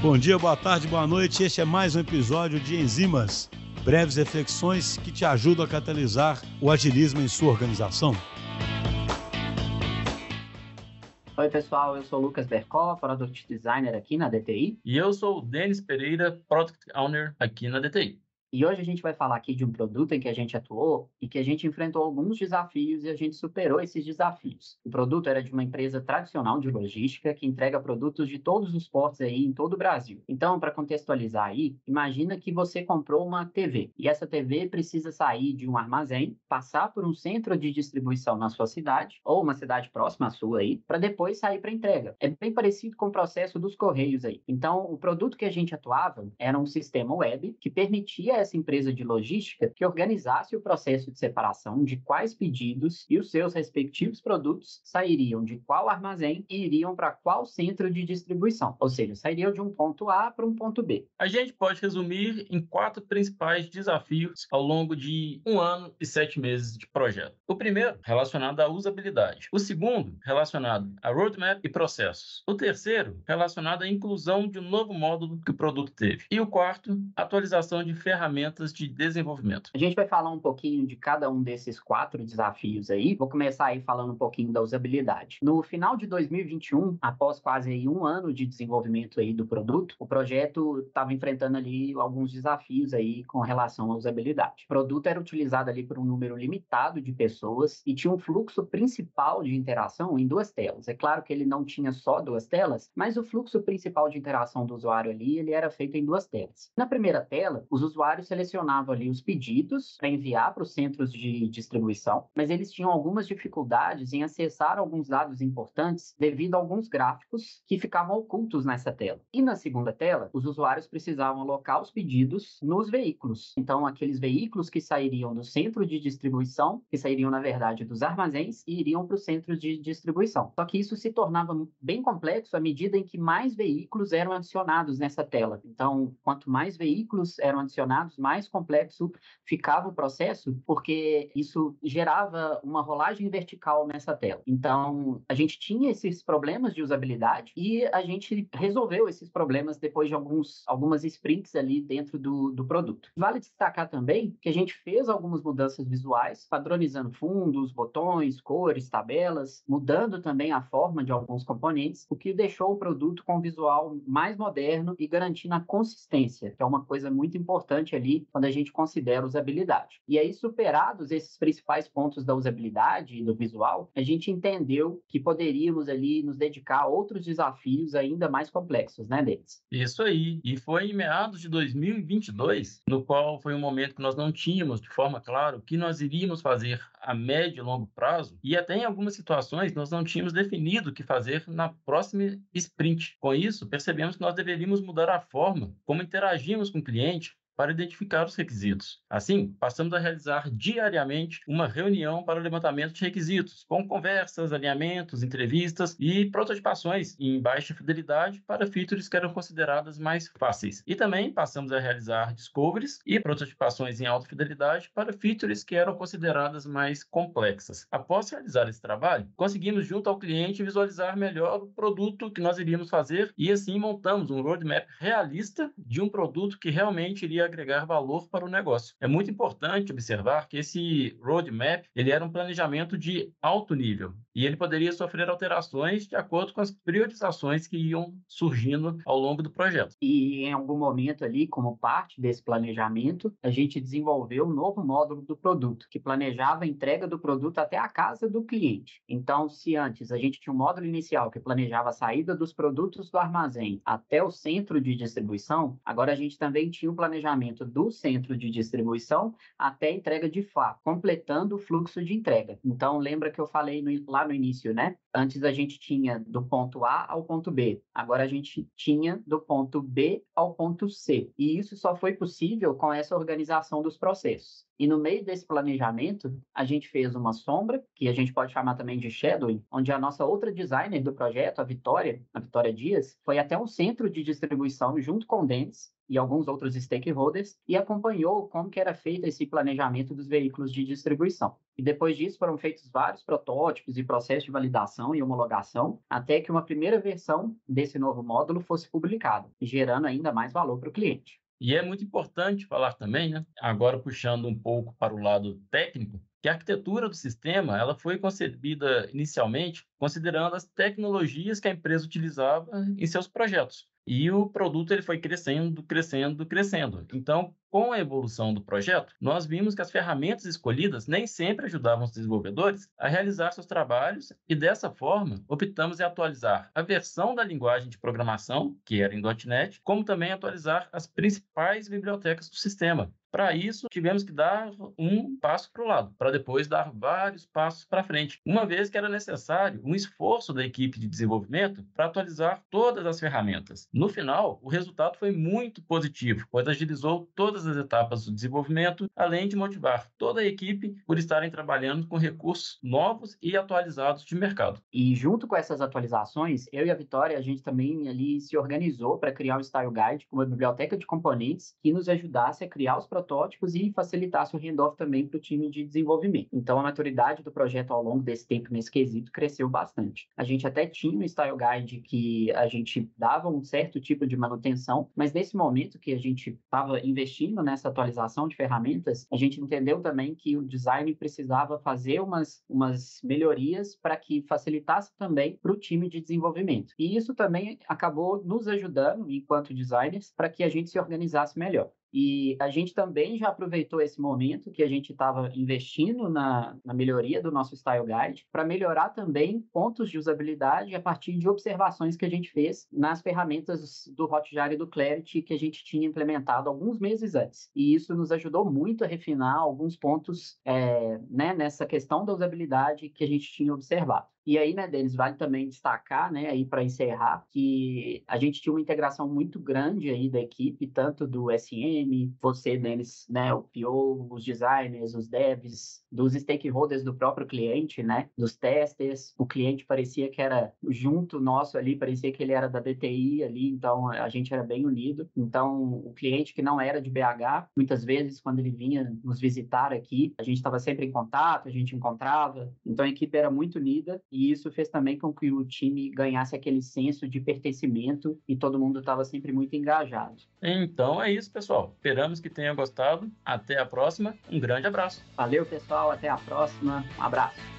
Bom dia, boa tarde, boa noite. Este é mais um episódio de Enzimas, breves reflexões que te ajudam a catalisar o agilismo em sua organização. Oi, pessoal, eu sou o Lucas Bercó, Product Designer aqui na DTI. E eu sou o Denis Pereira, Product Owner aqui na DTI. E hoje a gente vai falar aqui de um produto em que a gente atuou e que a gente enfrentou alguns desafios e a gente superou esses desafios. O produto era de uma empresa tradicional de logística que entrega produtos de todos os portos aí em todo o Brasil. Então, para contextualizar aí, imagina que você comprou uma TV e essa TV precisa sair de um armazém, passar por um centro de distribuição na sua cidade ou uma cidade próxima à sua aí, para depois sair para entrega. É bem parecido com o processo dos correios aí. Então, o produto que a gente atuava era um sistema web que permitia essa empresa de logística que organizasse o processo de separação de quais pedidos e os seus respectivos produtos sairiam de qual armazém e iriam para qual centro de distribuição, ou seja, sairiam de um ponto A para um ponto B. A gente pode resumir em quatro principais desafios ao longo de um ano e sete meses de projeto. O primeiro, relacionado à usabilidade. O segundo, relacionado a roadmap e processos. O terceiro, relacionado à inclusão de um novo módulo que o produto teve. E o quarto, atualização de ferramentas ferramentas de desenvolvimento. A gente vai falar um pouquinho de cada um desses quatro desafios aí. Vou começar aí falando um pouquinho da usabilidade. No final de 2021, após quase aí um ano de desenvolvimento aí do produto, o projeto estava enfrentando ali alguns desafios aí com relação à usabilidade. O produto era utilizado ali por um número limitado de pessoas e tinha um fluxo principal de interação em duas telas. É claro que ele não tinha só duas telas, mas o fluxo principal de interação do usuário ali, ele era feito em duas telas. Na primeira tela, os usuários usuário selecionava ali os pedidos para enviar para os centros de distribuição, mas eles tinham algumas dificuldades em acessar alguns dados importantes devido a alguns gráficos que ficavam ocultos nessa tela. E na segunda tela, os usuários precisavam alocar os pedidos nos veículos. Então, aqueles veículos que sairiam do centro de distribuição, que sairiam, na verdade, dos armazéns e iriam para os centros de distribuição. Só que isso se tornava bem complexo à medida em que mais veículos eram adicionados nessa tela. Então, quanto mais veículos eram adicionados, mais complexo ficava o processo, porque isso gerava uma rolagem vertical nessa tela. Então, a gente tinha esses problemas de usabilidade e a gente resolveu esses problemas depois de alguns, algumas sprints ali dentro do, do produto. Vale destacar também que a gente fez algumas mudanças visuais, padronizando fundos, botões, cores, tabelas, mudando também a forma de alguns componentes, o que deixou o produto com um visual mais moderno e garantindo a consistência, que é uma coisa muito importante ali quando a gente considera usabilidade. E aí, superados esses principais pontos da usabilidade e do visual, a gente entendeu que poderíamos ali nos dedicar a outros desafios ainda mais complexos, né, deles? Isso aí. E foi em meados de 2022, no qual foi um momento que nós não tínhamos de forma clara o que nós iríamos fazer a médio e longo prazo, e até em algumas situações nós não tínhamos definido o que fazer na próxima sprint. Com isso, percebemos que nós deveríamos mudar a forma como interagimos com o cliente, para identificar os requisitos. Assim, passamos a realizar diariamente uma reunião para o levantamento de requisitos, com conversas, alinhamentos, entrevistas e prototipações em baixa fidelidade para features que eram consideradas mais fáceis. E também passamos a realizar discoveries e prototipações em alta fidelidade para features que eram consideradas mais complexas. Após realizar esse trabalho, conseguimos junto ao cliente visualizar melhor o produto que nós iríamos fazer e assim montamos um roadmap realista de um produto que realmente iria agregar valor para o negócio. É muito importante observar que esse roadmap ele era um planejamento de alto nível e ele poderia sofrer alterações de acordo com as priorizações que iam surgindo ao longo do projeto. E em algum momento ali, como parte desse planejamento, a gente desenvolveu um novo módulo do produto que planejava a entrega do produto até a casa do cliente. Então, se antes a gente tinha um módulo inicial que planejava a saída dos produtos do armazém até o centro de distribuição, agora a gente também tinha um planejamento do centro de distribuição até a entrega de fato, completando o fluxo de entrega. Então, lembra que eu falei no, lá no início, né? Antes a gente tinha do ponto A ao ponto B, agora a gente tinha do ponto B ao ponto C. E isso só foi possível com essa organização dos processos. E no meio desse planejamento, a gente fez uma sombra, que a gente pode chamar também de shadowing, onde a nossa outra designer do projeto, a Vitória, a Vitória Dias, foi até um centro de distribuição junto com o Dentes e alguns outros stakeholders e acompanhou como que era feito esse planejamento dos veículos de distribuição. E depois disso foram feitos vários protótipos e processos de validação e homologação até que uma primeira versão desse novo módulo fosse publicada, gerando ainda mais valor para o cliente. E é muito importante falar também, né? agora puxando um pouco para o lado técnico, que a arquitetura do sistema ela foi concebida inicialmente considerando as tecnologias que a empresa utilizava em seus projetos. E o produto ele foi crescendo, crescendo, crescendo. Então, com a evolução do projeto, nós vimos que as ferramentas escolhidas nem sempre ajudavam os desenvolvedores a realizar seus trabalhos e dessa forma optamos em atualizar a versão da linguagem de programação, que era em .NET, como também atualizar as principais bibliotecas do sistema, para isso, tivemos que dar um passo para o lado, para depois dar vários passos para frente, uma vez que era necessário um esforço da equipe de desenvolvimento para atualizar todas as ferramentas. No final, o resultado foi muito positivo, pois agilizou todas as etapas do desenvolvimento, além de motivar toda a equipe por estarem trabalhando com recursos novos e atualizados de mercado. E junto com essas atualizações, eu e a Vitória, a gente também ali se organizou para criar o Style Guide, uma biblioteca de componentes que nos ajudasse a criar os protótipos e facilitasse o handoff também para o time de desenvolvimento. Então, a maturidade do projeto ao longo desse tempo nesse quesito cresceu bastante. A gente até tinha um Style Guide que a gente dava um certo tipo de manutenção, mas nesse momento que a gente estava investindo nessa atualização de ferramentas, a gente entendeu também que o design precisava fazer umas, umas melhorias para que facilitasse também para o time de desenvolvimento. E isso também acabou nos ajudando, enquanto designers, para que a gente se organizasse melhor. E a gente também já aproveitou esse momento que a gente estava investindo na, na, melhoria do nosso Style Guide para melhorar também pontos de usabilidade a partir de observações que a gente fez nas ferramentas do Hotjar e do Clarity que a gente tinha implementado alguns meses antes. E isso nos ajudou muito a refinar alguns pontos é, né, nessa questão da usabilidade que a gente tinha observado. E aí, né, Denis, vale também destacar, né, aí para encerrar, que a gente tinha uma integração muito grande aí da equipe, tanto do SM, você, Denis, né, o PO, os designers, os devs, dos stakeholders do próprio cliente, né, dos testers. O cliente parecia que era junto nosso ali, parecia que ele era da DTI ali, então a gente era bem unido. Então, o cliente que não era de BH, muitas vezes quando ele vinha nos visitar aqui, a gente estava sempre em contato, a gente encontrava. Então a equipe era muito unida e isso fez também com que o time ganhasse aquele senso de pertencimento e todo mundo estava sempre muito engajado. Então é isso, pessoal. Esperamos que tenham gostado. Até a próxima. Um grande abraço. Valeu, pessoal. Até a próxima. Um abraço.